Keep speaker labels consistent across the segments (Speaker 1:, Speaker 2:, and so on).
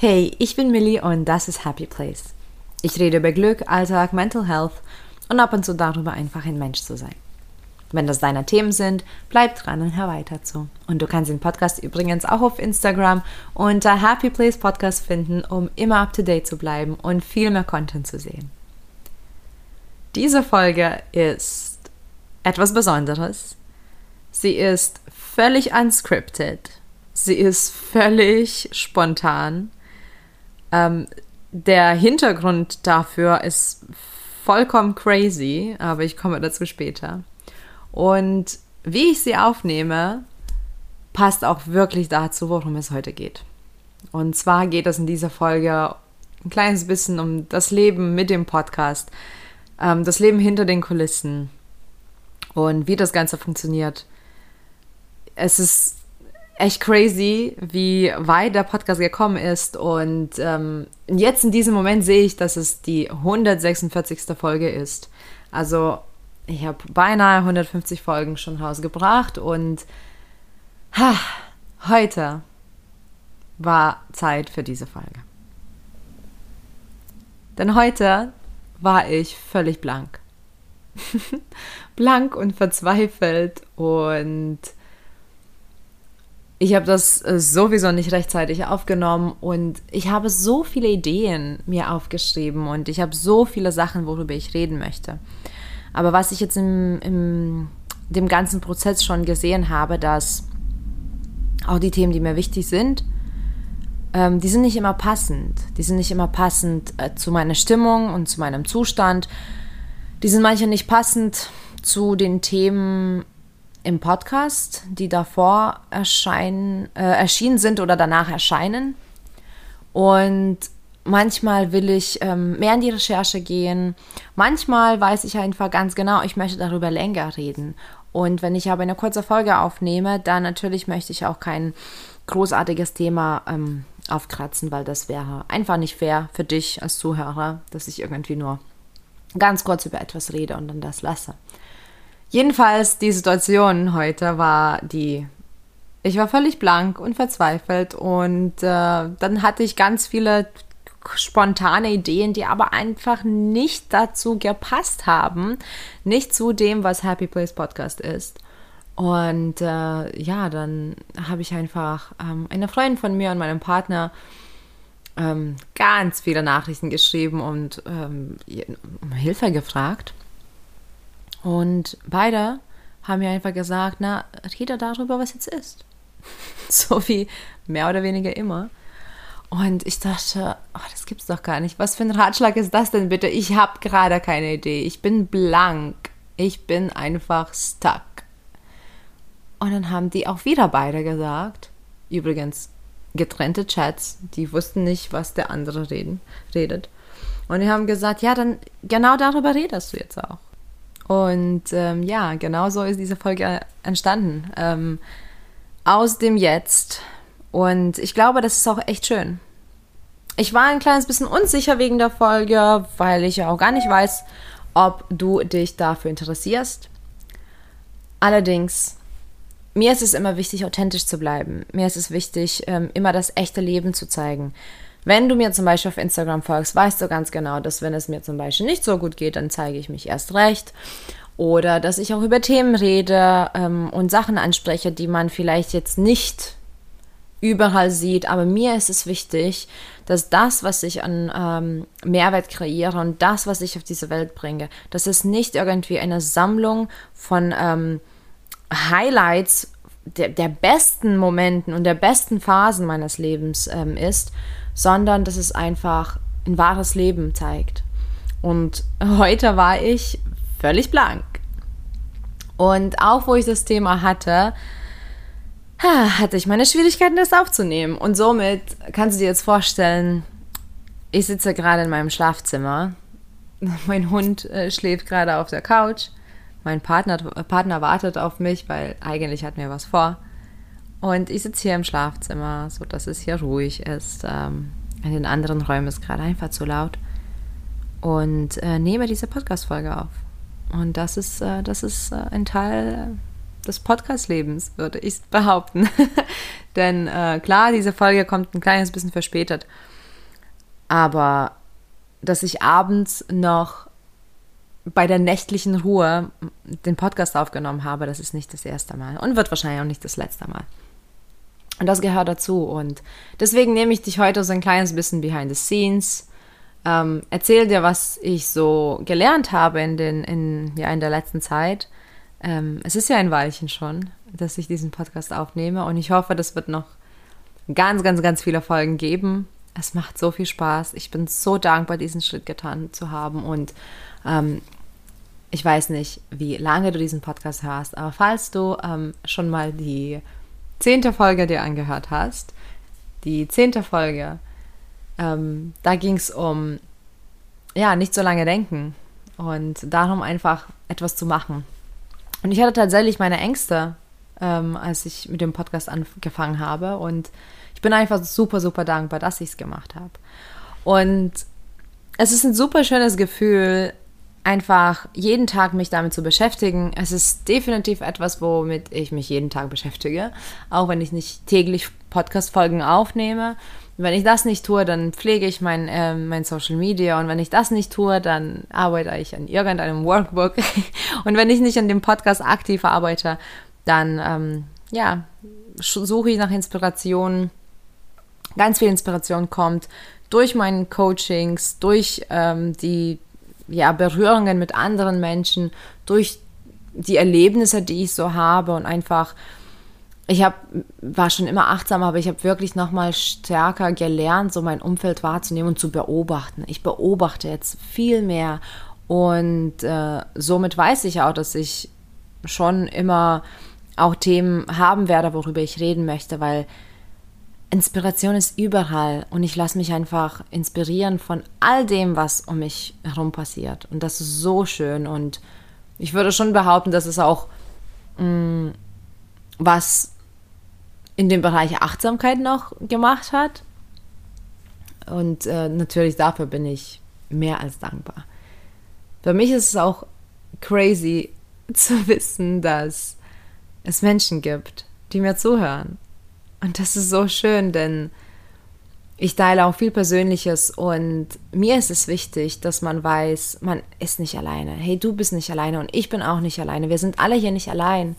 Speaker 1: Hey, ich bin Millie und das ist Happy Place. Ich rede über Glück, Alltag, Mental Health und ab und zu darüber, einfach ein Mensch zu sein. Wenn das deine Themen sind, bleib dran und hör weiter zu. Und du kannst den Podcast übrigens auch auf Instagram unter Happy Place Podcast finden, um immer up to date zu bleiben und viel mehr Content zu sehen. Diese Folge ist etwas Besonderes. Sie ist völlig unscripted. Sie ist völlig spontan. Ähm, der Hintergrund dafür ist vollkommen crazy, aber ich komme dazu später. Und wie ich sie aufnehme, passt auch wirklich dazu, worum es heute geht. Und zwar geht es in dieser Folge ein kleines bisschen um das Leben mit dem Podcast, ähm, das Leben hinter den Kulissen und wie das Ganze funktioniert. Es ist echt crazy, wie weit der Podcast gekommen ist. Und ähm, jetzt in diesem Moment sehe ich, dass es die 146. Folge ist. Also ich habe beinahe 150 Folgen schon rausgebracht und ha, heute war Zeit für diese Folge. Denn heute war ich völlig blank. blank und verzweifelt und ich habe das äh, sowieso nicht rechtzeitig aufgenommen und ich habe so viele Ideen mir aufgeschrieben und ich habe so viele Sachen, worüber ich reden möchte. Aber was ich jetzt im, im dem ganzen Prozess schon gesehen habe, dass auch die Themen, die mir wichtig sind, ähm, die sind nicht immer passend. Die sind nicht immer passend äh, zu meiner Stimmung und zu meinem Zustand. Die sind manche nicht passend zu den Themen, im Podcast, die davor erscheinen, äh, erschienen sind oder danach erscheinen. Und manchmal will ich ähm, mehr in die Recherche gehen. Manchmal weiß ich einfach ganz genau, ich möchte darüber länger reden. Und wenn ich aber eine kurze Folge aufnehme, dann natürlich möchte ich auch kein großartiges Thema ähm, aufkratzen, weil das wäre einfach nicht fair für dich als Zuhörer, dass ich irgendwie nur ganz kurz über etwas rede und dann das lasse. Jedenfalls, die Situation heute war die, ich war völlig blank und verzweifelt und äh, dann hatte ich ganz viele spontane Ideen, die aber einfach nicht dazu gepasst haben, nicht zu dem, was Happy Place Podcast ist. Und äh, ja, dann habe ich einfach ähm, einer Freundin von mir und meinem Partner ähm, ganz viele Nachrichten geschrieben und ähm, um Hilfe gefragt. Und beide haben mir einfach gesagt, na, rede darüber, was jetzt ist. so wie mehr oder weniger immer. Und ich dachte, oh, das gibt's doch gar nicht. Was für ein Ratschlag ist das denn bitte? Ich habe gerade keine Idee. Ich bin blank. Ich bin einfach stuck. Und dann haben die auch wieder beide gesagt, übrigens getrennte Chats, die wussten nicht, was der andere reden, redet. Und die haben gesagt, ja, dann genau darüber redest du jetzt auch. Und ähm, ja, genau so ist diese Folge entstanden. Ähm, aus dem Jetzt. Und ich glaube, das ist auch echt schön. Ich war ein kleines bisschen unsicher wegen der Folge, weil ich ja auch gar nicht weiß, ob du dich dafür interessierst. Allerdings, mir ist es immer wichtig, authentisch zu bleiben. Mir ist es wichtig, ähm, immer das echte Leben zu zeigen. Wenn du mir zum Beispiel auf Instagram folgst, weißt du ganz genau, dass wenn es mir zum Beispiel nicht so gut geht, dann zeige ich mich erst recht. Oder dass ich auch über Themen rede ähm, und Sachen anspreche, die man vielleicht jetzt nicht überall sieht. Aber mir ist es wichtig, dass das, was ich an ähm, Mehrwert kreiere und das, was ich auf diese Welt bringe, dass es nicht irgendwie eine Sammlung von ähm, Highlights der, der, besten Momenten und der besten Phasen meines Lebens ähm, ist, sondern dass es einfach ein wahres Leben zeigt. Und heute war ich völlig blank. Und auch wo ich das Thema hatte, hatte ich meine Schwierigkeiten, das aufzunehmen. Und somit kannst du dir jetzt vorstellen, ich sitze gerade in meinem Schlafzimmer. Mein Hund äh, schläft gerade auf der Couch. Mein Partner, Partner wartet auf mich, weil eigentlich hat mir was vor. Und ich sitze hier im Schlafzimmer, so dass es hier ruhig ist. Ähm, in den anderen Räumen ist gerade einfach zu laut. Und äh, nehme diese Podcast-Folge auf. Und das ist, äh, das ist äh, ein Teil des Podcast-Lebens, würde ich behaupten. Denn klar, diese Folge kommt ein kleines bisschen verspätet. Aber dass ich abends noch bei der nächtlichen Ruhe den Podcast aufgenommen habe, das ist nicht das erste Mal und wird wahrscheinlich auch nicht das letzte Mal. Und das gehört dazu. Und deswegen nehme ich dich heute so ein kleines bisschen behind the scenes ähm, erzähle dir, was ich so gelernt habe in, den, in, ja, in der letzten Zeit. Ähm, es ist ja ein Weilchen schon, dass ich diesen Podcast aufnehme und ich hoffe, das wird noch ganz, ganz, ganz viele Folgen geben. Es macht so viel Spaß. Ich bin so dankbar, diesen Schritt getan zu haben und ähm, ich weiß nicht, wie lange du diesen Podcast hörst, aber falls du ähm, schon mal die zehnte Folge dir angehört hast, die zehnte Folge ähm, da ging es um, ja, nicht so lange denken und darum einfach etwas zu machen. Und ich hatte tatsächlich meine Ängste, ähm, als ich mit dem Podcast angefangen habe und ich bin einfach super, super dankbar, dass ich es gemacht habe. Und es ist ein super schönes Gefühl, einfach jeden Tag mich damit zu beschäftigen. Es ist definitiv etwas, womit ich mich jeden Tag beschäftige, auch wenn ich nicht täglich Podcast-Folgen aufnehme. Wenn ich das nicht tue, dann pflege ich mein, äh, mein Social Media und wenn ich das nicht tue, dann arbeite ich an irgendeinem Workbook und wenn ich nicht an dem Podcast aktiv arbeite, dann ähm, ja, suche ich nach Inspiration. Ganz viel Inspiration kommt durch meine Coachings, durch ähm, die ja, Berührungen mit anderen Menschen, durch die Erlebnisse, die ich so habe und einfach ich hab, war schon immer achtsam, aber ich habe wirklich noch mal stärker gelernt, so mein Umfeld wahrzunehmen und zu beobachten. Ich beobachte jetzt viel mehr und äh, somit weiß ich auch, dass ich schon immer auch Themen haben werde, worüber ich reden möchte, weil Inspiration ist überall und ich lasse mich einfach inspirieren von all dem, was um mich herum passiert. Und das ist so schön und ich würde schon behaupten, dass es auch mh, mm, was in dem Bereich Achtsamkeit noch gemacht hat. Und äh, natürlich dafür bin ich mehr als dankbar. Für mich ist es auch crazy zu wissen, dass es Menschen gibt, die mir zuhören. Und das ist so schön, denn ich teile auch viel Persönliches und mir ist es wichtig, dass man weiß, man ist nicht alleine. Hey, du bist nicht alleine und ich bin auch nicht alleine. Wir sind alle hier nicht allein.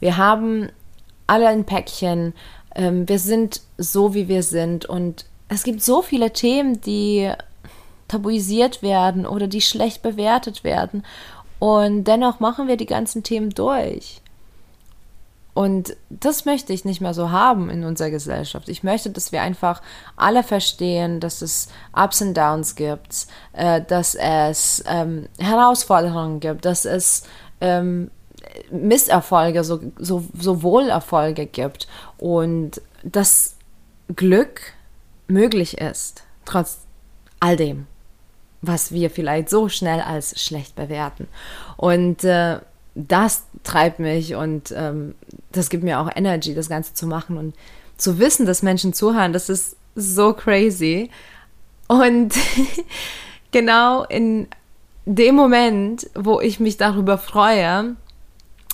Speaker 1: Wir haben alle ein Päckchen. Ähm, wir sind so, wie wir sind. Und es gibt so viele Themen, die tabuisiert werden oder die schlecht bewertet werden. Und dennoch machen wir die ganzen Themen durch. Und das möchte ich nicht mehr so haben in unserer Gesellschaft. Ich möchte, dass wir einfach alle verstehen, dass es Ups und Downs gibt, äh, dass es ähm, Herausforderungen gibt, dass es ähm, Misserfolge, so, so, sowohl Erfolge gibt und dass Glück möglich ist, trotz all dem, was wir vielleicht so schnell als schlecht bewerten. Und äh, das treibt mich und ähm, das gibt mir auch Energy, das Ganze zu machen und zu wissen, dass Menschen zuhören, das ist so crazy. Und genau in dem Moment, wo ich mich darüber freue,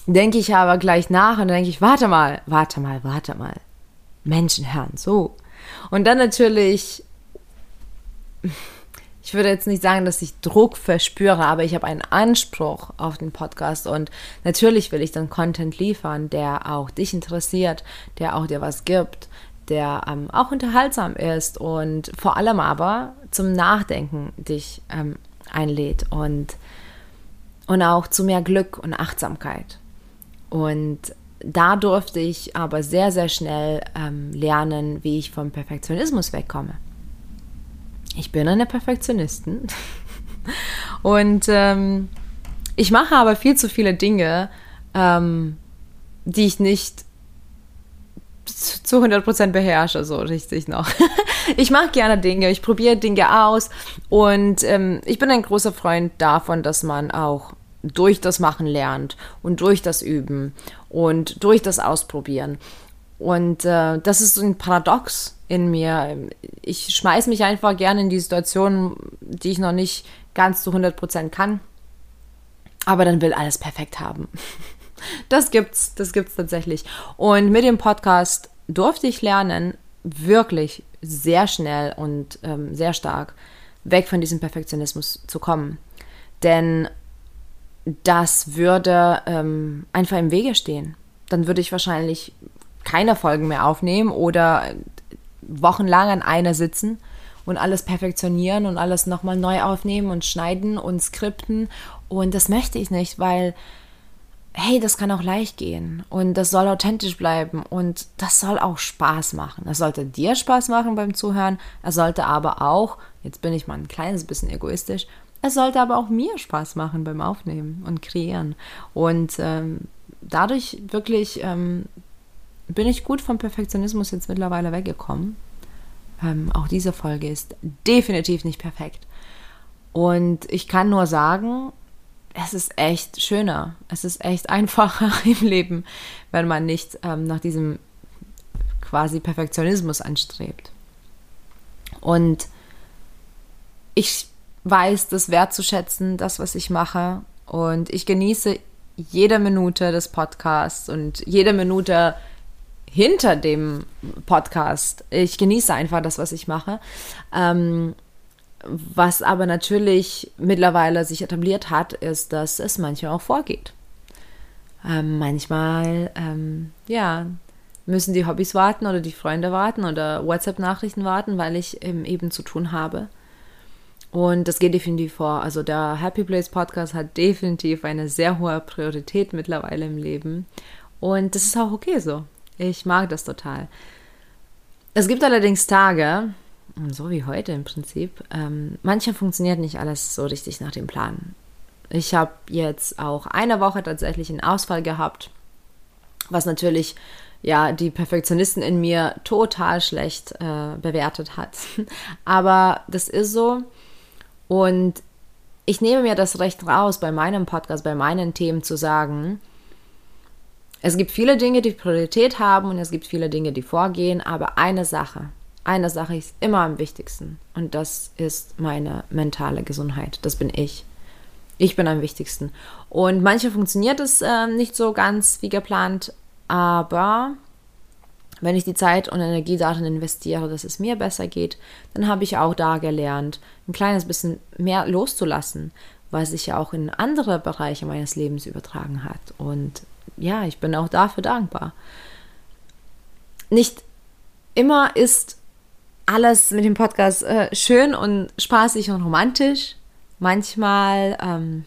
Speaker 1: denke ich aber gleich nach und denke ich, warte mal, warte mal, warte mal. Menschen hören so. Und dann natürlich, ich würde jetzt nicht sagen, dass ich Druck verspüre, aber ich habe einen Anspruch auf den Podcast und natürlich will ich dann Content liefern, der auch dich interessiert, der auch dir was gibt, der ähm, auch unterhaltsam ist und vor allem aber zum Nachdenken dich ähm, einlädt und, und auch zu mehr Glück und Achtsamkeit. Und da durfte ich aber sehr, sehr schnell ähm, lernen, wie ich vom Perfektionismus wegkomme. Ich bin eine Perfektionistin und ähm, ich mache aber viel zu viele Dinge, ähm, die ich nicht zu 100% beherrsche, so richtig noch. ich mache gerne Dinge, ich probiere Dinge aus und ähm, ich bin ein großer Freund davon, dass man auch durch das Machen lernt und durch das Üben und durch das Ausprobieren. Und äh, das ist so ein Paradox in mir. Ich schmeiß mich einfach gerne in die Situation, die ich noch nicht ganz zu 100% kann, aber dann will alles perfekt haben. Das gibt's, das gibt's tatsächlich. Und mit dem Podcast durfte ich lernen, wirklich sehr schnell und ähm, sehr stark weg von diesem Perfektionismus zu kommen. Denn das würde ähm, einfach im Wege stehen. Dann würde ich wahrscheinlich keine Folgen mehr aufnehmen oder wochenlang an einer sitzen und alles perfektionieren und alles nochmal neu aufnehmen und schneiden und skripten. Und das möchte ich nicht, weil, hey, das kann auch leicht gehen und das soll authentisch bleiben und das soll auch Spaß machen. Es sollte dir Spaß machen beim Zuhören, es sollte aber auch, jetzt bin ich mal ein kleines bisschen egoistisch, es sollte aber auch mir Spaß machen beim Aufnehmen und Kreieren. Und ähm, dadurch wirklich ähm, bin ich gut vom Perfektionismus jetzt mittlerweile weggekommen. Ähm, auch diese Folge ist definitiv nicht perfekt. Und ich kann nur sagen, es ist echt schöner. Es ist echt einfacher im Leben, wenn man nicht ähm, nach diesem quasi Perfektionismus anstrebt. Und ich weiß das wertzuschätzen, das, was ich mache. Und ich genieße jede Minute des Podcasts und jede Minute hinter dem Podcast. Ich genieße einfach das, was ich mache. Ähm, was aber natürlich mittlerweile sich etabliert hat, ist, dass es manchmal auch vorgeht. Ähm, manchmal, ähm, ja, müssen die Hobbys warten oder die Freunde warten oder WhatsApp-Nachrichten warten, weil ich eben zu tun habe. Und das geht definitiv vor. Also der Happy Place Podcast hat definitiv eine sehr hohe Priorität mittlerweile im Leben. Und das ist auch okay so. Ich mag das total. Es gibt allerdings Tage, so wie heute im Prinzip, ähm, manchmal funktioniert nicht alles so richtig nach dem Plan. Ich habe jetzt auch eine Woche tatsächlich einen Ausfall gehabt, was natürlich ja die Perfektionisten in mir total schlecht äh, bewertet hat. Aber das ist so. Und ich nehme mir das Recht raus, bei meinem Podcast, bei meinen Themen zu sagen, es gibt viele Dinge, die Priorität haben und es gibt viele Dinge, die vorgehen, aber eine Sache, eine Sache ist immer am wichtigsten und das ist meine mentale Gesundheit. Das bin ich. Ich bin am wichtigsten. Und manche funktioniert es äh, nicht so ganz wie geplant, aber wenn ich die Zeit und Energie darin investiere, dass es mir besser geht, dann habe ich auch da gelernt, ein kleines bisschen mehr loszulassen, was sich ja auch in andere Bereiche meines Lebens übertragen hat. Und ja, ich bin auch dafür dankbar. Nicht immer ist alles mit dem Podcast äh, schön und spaßig und romantisch. Manchmal, ähm,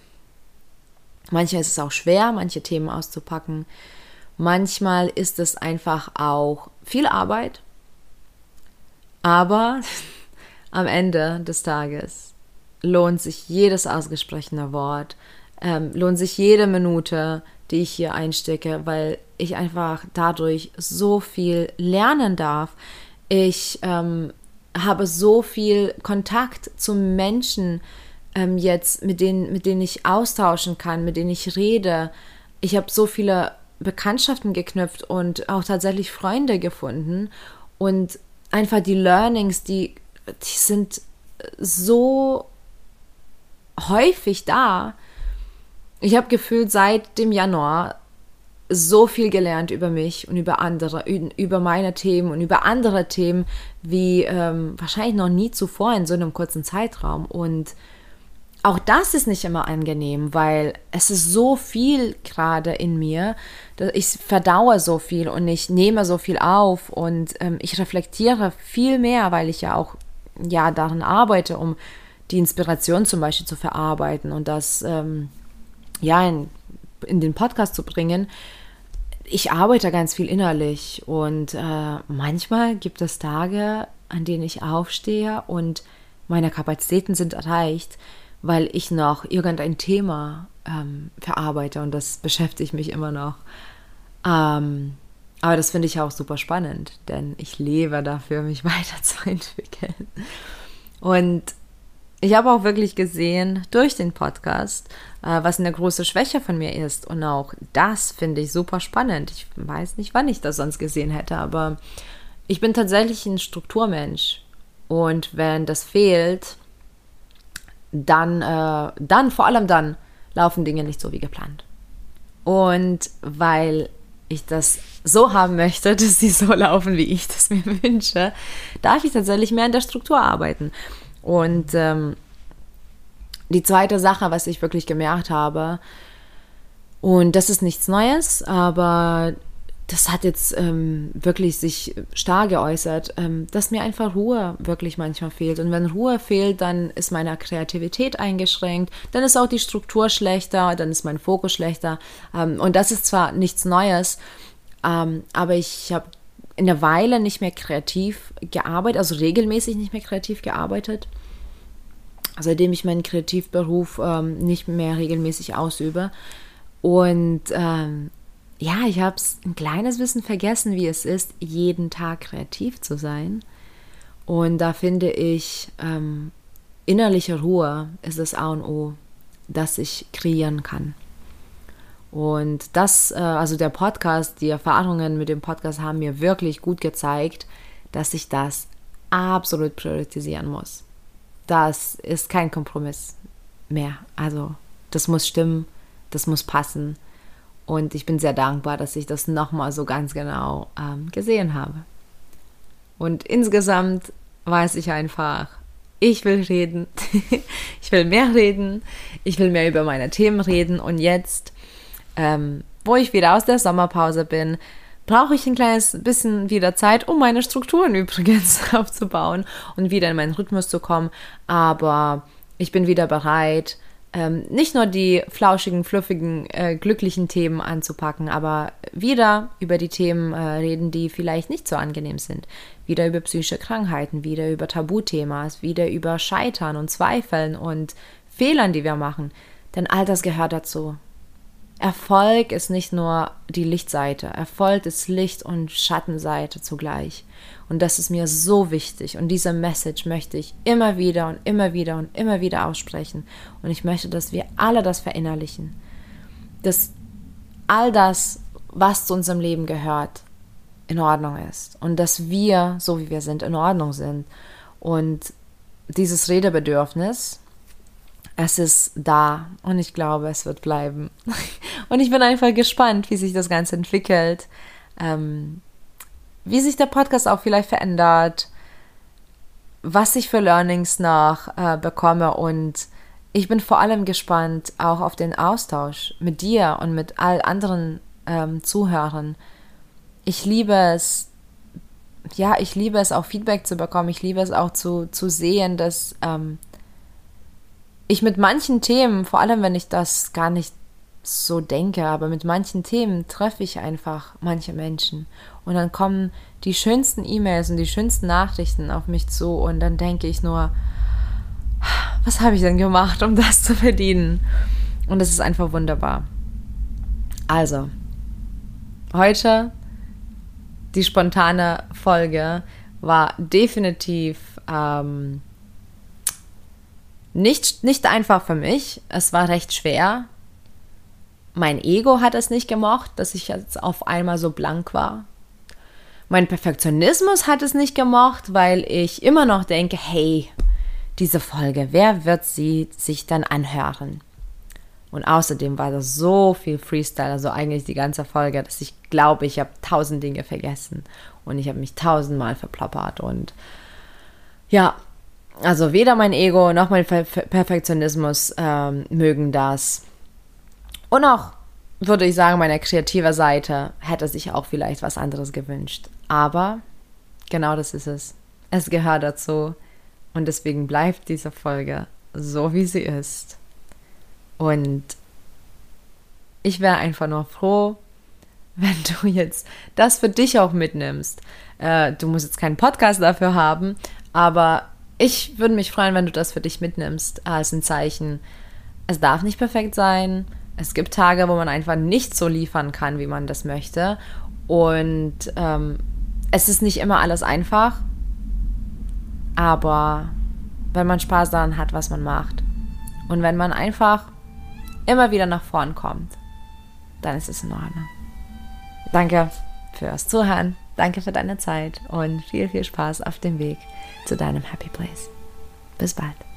Speaker 1: manchmal ist es auch schwer, manche Themen auszupacken. Manchmal ist es einfach auch viel Arbeit, aber am Ende des Tages lohnt sich jedes ausgesprochene Wort, ähm, lohnt sich jede Minute, die ich hier einstecke, weil ich einfach dadurch so viel lernen darf. Ich ähm, habe so viel Kontakt zu Menschen ähm, jetzt, mit denen, mit denen ich austauschen kann, mit denen ich rede. Ich habe so viele Bekanntschaften geknüpft und auch tatsächlich Freunde gefunden. Und einfach die Learnings, die, die sind so häufig da. Ich habe gefühlt seit dem Januar so viel gelernt über mich und über andere, über meine Themen und über andere Themen wie ähm, wahrscheinlich noch nie zuvor in so einem kurzen Zeitraum. Und auch das ist nicht immer angenehm, weil es ist so viel gerade in mir. Ich verdaue so viel und ich nehme so viel auf und ähm, ich reflektiere viel mehr, weil ich ja auch ja daran arbeite, um die Inspiration zum Beispiel zu verarbeiten und das ähm, ja in, in den Podcast zu bringen. Ich arbeite ganz viel innerlich und äh, manchmal gibt es Tage, an denen ich aufstehe und meine Kapazitäten sind erreicht weil ich noch irgendein Thema ähm, verarbeite und das beschäftigt mich immer noch. Ähm, aber das finde ich auch super spannend, denn ich lebe dafür, mich weiterzuentwickeln. Und ich habe auch wirklich gesehen durch den Podcast, äh, was eine große Schwäche von mir ist. Und auch das finde ich super spannend. Ich weiß nicht, wann ich das sonst gesehen hätte, aber ich bin tatsächlich ein Strukturmensch. Und wenn das fehlt, dann, äh, dann, vor allem dann, laufen Dinge nicht so wie geplant. Und weil ich das so haben möchte, dass sie so laufen, wie ich das mir wünsche, darf ich tatsächlich mehr an der Struktur arbeiten. Und ähm, die zweite Sache, was ich wirklich gemerkt habe, und das ist nichts Neues, aber das hat jetzt ähm, wirklich sich stark geäußert, ähm, dass mir einfach Ruhe wirklich manchmal fehlt. Und wenn Ruhe fehlt, dann ist meine Kreativität eingeschränkt, dann ist auch die Struktur schlechter, dann ist mein Fokus schlechter. Ähm, und das ist zwar nichts Neues, ähm, aber ich habe in der Weile nicht mehr kreativ gearbeitet, also regelmäßig nicht mehr kreativ gearbeitet, seitdem ich meinen Kreativberuf ähm, nicht mehr regelmäßig ausübe. Und ähm, ja, ich habe es ein kleines bisschen vergessen, wie es ist, jeden Tag kreativ zu sein. Und da finde ich, ähm, innerliche Ruhe ist das A und O, dass ich kreieren kann. Und das, äh, also der Podcast, die Erfahrungen mit dem Podcast haben mir wirklich gut gezeigt, dass ich das absolut priorisieren muss. Das ist kein Kompromiss mehr. Also das muss stimmen, das muss passen. Und ich bin sehr dankbar, dass ich das nochmal so ganz genau ähm, gesehen habe. Und insgesamt weiß ich einfach, ich will reden, ich will mehr reden, ich will mehr über meine Themen reden. Und jetzt, ähm, wo ich wieder aus der Sommerpause bin, brauche ich ein kleines bisschen wieder Zeit, um meine Strukturen übrigens aufzubauen und wieder in meinen Rhythmus zu kommen. Aber ich bin wieder bereit, ähm, nicht nur die flauschigen, fluffigen, äh, glücklichen Themen anzupacken, aber wieder über die Themen äh, reden, die vielleicht nicht so angenehm sind. Wieder über psychische Krankheiten, wieder über Tabuthemas, wieder über Scheitern und Zweifeln und Fehlern, die wir machen. Denn all das gehört dazu. Erfolg ist nicht nur die Lichtseite, Erfolg ist Licht- und Schattenseite zugleich. Und das ist mir so wichtig. Und diese Message möchte ich immer wieder und immer wieder und immer wieder aussprechen. Und ich möchte, dass wir alle das verinnerlichen. Dass all das, was zu unserem Leben gehört, in Ordnung ist. Und dass wir, so wie wir sind, in Ordnung sind. Und dieses Redebedürfnis, es ist da und ich glaube, es wird bleiben. Und ich bin einfach gespannt, wie sich das Ganze entwickelt, ähm, wie sich der Podcast auch vielleicht verändert, was ich für Learnings noch äh, bekomme und ich bin vor allem gespannt auch auf den Austausch mit dir und mit all anderen ähm, Zuhörern. Ich liebe es, ja, ich liebe es auch Feedback zu bekommen. Ich liebe es auch zu, zu sehen, dass ähm, ich mit manchen Themen, vor allem wenn ich das gar nicht so denke, aber mit manchen Themen treffe ich einfach manche Menschen. Und dann kommen die schönsten E-Mails und die schönsten Nachrichten auf mich zu und dann denke ich nur, was habe ich denn gemacht, um das zu verdienen? Und es ist einfach wunderbar. Also, heute die spontane Folge war definitiv ähm, nicht, nicht einfach für mich. Es war recht schwer. Mein Ego hat es nicht gemocht, dass ich jetzt auf einmal so blank war. Mein Perfektionismus hat es nicht gemocht, weil ich immer noch denke, hey, diese Folge, wer wird sie sich dann anhören? Und außerdem war das so viel Freestyle, also eigentlich die ganze Folge, dass ich glaube, ich habe tausend Dinge vergessen und ich habe mich tausendmal verplappert und ja, also weder mein Ego noch mein Perfektionismus ähm, mögen das. Und auch, würde ich sagen, meine kreative Seite hätte sich auch vielleicht was anderes gewünscht. Aber genau das ist es. Es gehört dazu. Und deswegen bleibt diese Folge so, wie sie ist. Und ich wäre einfach nur froh, wenn du jetzt das für dich auch mitnimmst. Äh, du musst jetzt keinen Podcast dafür haben, aber ich würde mich freuen, wenn du das für dich mitnimmst als ein Zeichen. Es darf nicht perfekt sein. Es gibt Tage, wo man einfach nicht so liefern kann, wie man das möchte. Und ähm, es ist nicht immer alles einfach. Aber wenn man Spaß daran hat, was man macht. Und wenn man einfach immer wieder nach vorn kommt, dann ist es in Ordnung. Danke fürs Zuhören. Danke für deine Zeit und viel, viel Spaß auf dem Weg zu deinem Happy Place. Bis bald.